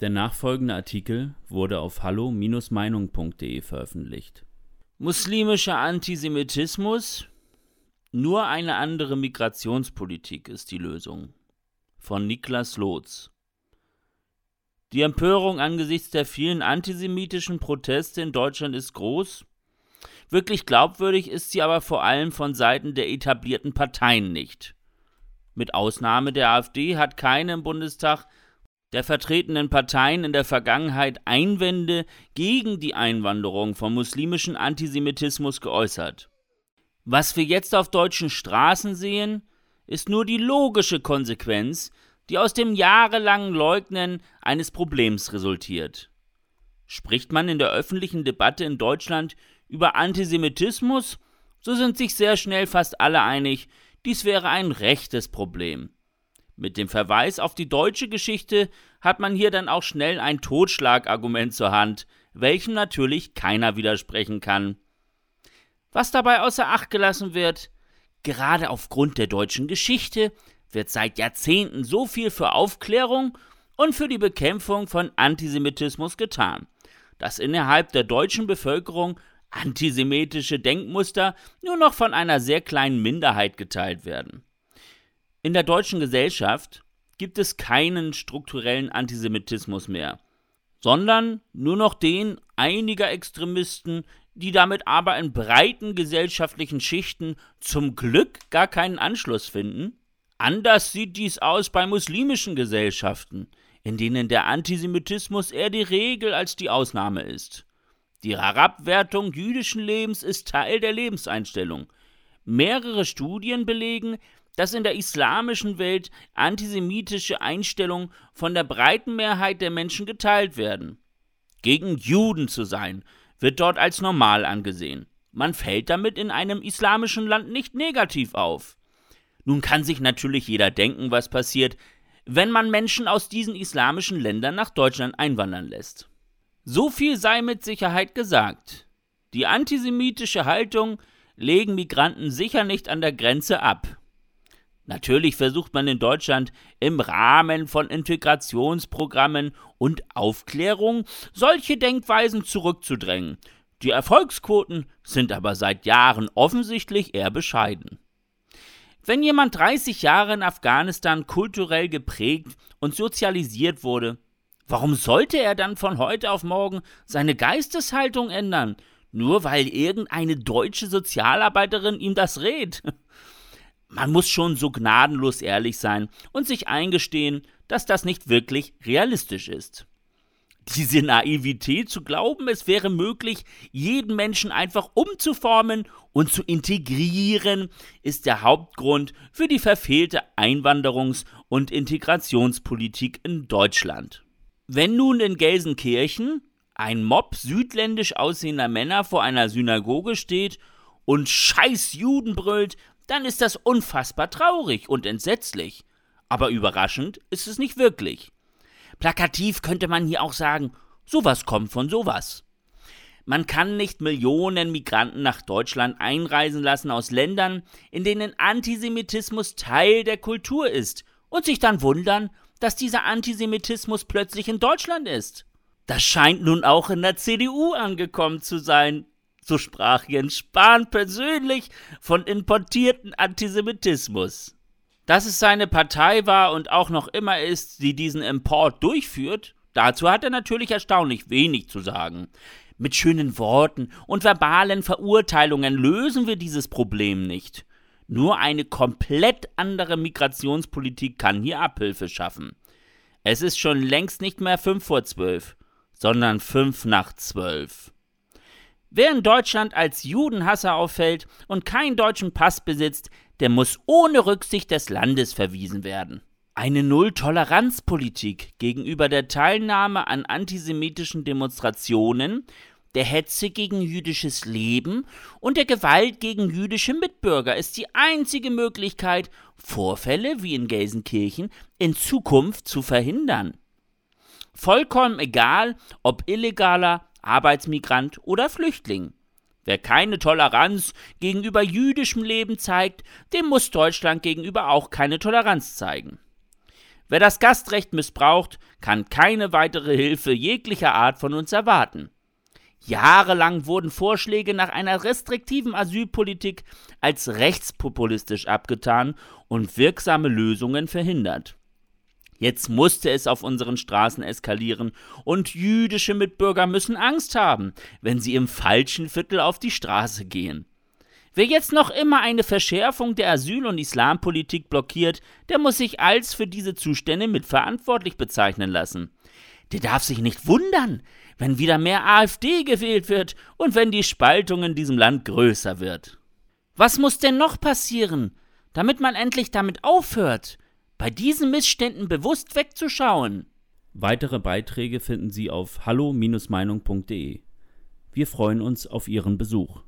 Der nachfolgende Artikel wurde auf hallo-meinung.de veröffentlicht. Muslimischer Antisemitismus? Nur eine andere Migrationspolitik ist die Lösung. Von Niklas Lotz. Die Empörung angesichts der vielen antisemitischen Proteste in Deutschland ist groß. Wirklich glaubwürdig ist sie aber vor allem von Seiten der etablierten Parteien nicht. Mit Ausnahme der AfD hat keine im Bundestag der vertretenen Parteien in der Vergangenheit Einwände gegen die Einwanderung von muslimischem Antisemitismus geäußert. Was wir jetzt auf deutschen Straßen sehen, ist nur die logische Konsequenz, die aus dem jahrelangen Leugnen eines Problems resultiert. Spricht man in der öffentlichen Debatte in Deutschland über Antisemitismus, so sind sich sehr schnell fast alle einig, dies wäre ein rechtes Problem. Mit dem Verweis auf die deutsche Geschichte hat man hier dann auch schnell ein Totschlagargument zur Hand, welchem natürlich keiner widersprechen kann. Was dabei außer Acht gelassen wird, gerade aufgrund der deutschen Geschichte wird seit Jahrzehnten so viel für Aufklärung und für die Bekämpfung von Antisemitismus getan, dass innerhalb der deutschen Bevölkerung antisemitische Denkmuster nur noch von einer sehr kleinen Minderheit geteilt werden. In der deutschen Gesellschaft gibt es keinen strukturellen Antisemitismus mehr, sondern nur noch den einiger Extremisten, die damit aber in breiten gesellschaftlichen Schichten zum Glück gar keinen Anschluss finden. Anders sieht dies aus bei muslimischen Gesellschaften, in denen der Antisemitismus eher die Regel als die Ausnahme ist. Die Herabwertung jüdischen Lebens ist Teil der Lebenseinstellung. Mehrere Studien belegen, dass in der islamischen Welt antisemitische Einstellungen von der breiten Mehrheit der Menschen geteilt werden. Gegen Juden zu sein, wird dort als normal angesehen. Man fällt damit in einem islamischen Land nicht negativ auf. Nun kann sich natürlich jeder denken, was passiert, wenn man Menschen aus diesen islamischen Ländern nach Deutschland einwandern lässt. So viel sei mit Sicherheit gesagt. Die antisemitische Haltung legen Migranten sicher nicht an der Grenze ab. Natürlich versucht man in Deutschland im Rahmen von Integrationsprogrammen und Aufklärung solche Denkweisen zurückzudrängen. Die Erfolgsquoten sind aber seit Jahren offensichtlich eher bescheiden. Wenn jemand 30 Jahre in Afghanistan kulturell geprägt und sozialisiert wurde, warum sollte er dann von heute auf morgen seine Geisteshaltung ändern, nur weil irgendeine deutsche Sozialarbeiterin ihm das rät? Man muss schon so gnadenlos ehrlich sein und sich eingestehen, dass das nicht wirklich realistisch ist. Diese Naivität zu glauben, es wäre möglich, jeden Menschen einfach umzuformen und zu integrieren, ist der Hauptgrund für die verfehlte Einwanderungs- und Integrationspolitik in Deutschland. Wenn nun in Gelsenkirchen ein Mob südländisch aussehender Männer vor einer Synagoge steht und Scheiß Juden brüllt, dann ist das unfassbar traurig und entsetzlich. Aber überraschend ist es nicht wirklich. Plakativ könnte man hier auch sagen, sowas kommt von sowas. Man kann nicht Millionen Migranten nach Deutschland einreisen lassen aus Ländern, in denen Antisemitismus Teil der Kultur ist, und sich dann wundern, dass dieser Antisemitismus plötzlich in Deutschland ist. Das scheint nun auch in der CDU angekommen zu sein. So sprach Jens Spahn persönlich von importierten Antisemitismus. Dass es seine Partei war und auch noch immer ist, die diesen Import durchführt, dazu hat er natürlich erstaunlich wenig zu sagen. Mit schönen Worten und verbalen Verurteilungen lösen wir dieses Problem nicht. Nur eine komplett andere Migrationspolitik kann hier Abhilfe schaffen. Es ist schon längst nicht mehr fünf vor zwölf, sondern fünf nach zwölf. Wer in Deutschland als Judenhasser auffällt und keinen deutschen Pass besitzt, der muss ohne Rücksicht des Landes verwiesen werden. Eine Null-Toleranz-Politik gegenüber der Teilnahme an antisemitischen Demonstrationen, der Hetze gegen jüdisches Leben und der Gewalt gegen jüdische Mitbürger ist die einzige Möglichkeit, Vorfälle wie in Gelsenkirchen in Zukunft zu verhindern. Vollkommen egal, ob illegaler Arbeitsmigrant oder Flüchtling. Wer keine Toleranz gegenüber jüdischem Leben zeigt, dem muss Deutschland gegenüber auch keine Toleranz zeigen. Wer das Gastrecht missbraucht, kann keine weitere Hilfe jeglicher Art von uns erwarten. Jahrelang wurden Vorschläge nach einer restriktiven Asylpolitik als rechtspopulistisch abgetan und wirksame Lösungen verhindert. Jetzt musste es auf unseren Straßen eskalieren, und jüdische Mitbürger müssen Angst haben, wenn sie im falschen Viertel auf die Straße gehen. Wer jetzt noch immer eine Verschärfung der Asyl- und Islampolitik blockiert, der muss sich als für diese Zustände mitverantwortlich bezeichnen lassen. Der darf sich nicht wundern, wenn wieder mehr AfD gewählt wird und wenn die Spaltung in diesem Land größer wird. Was muss denn noch passieren, damit man endlich damit aufhört, bei diesen Missständen bewusst wegzuschauen? Weitere Beiträge finden Sie auf hallo-meinung.de. Wir freuen uns auf Ihren Besuch.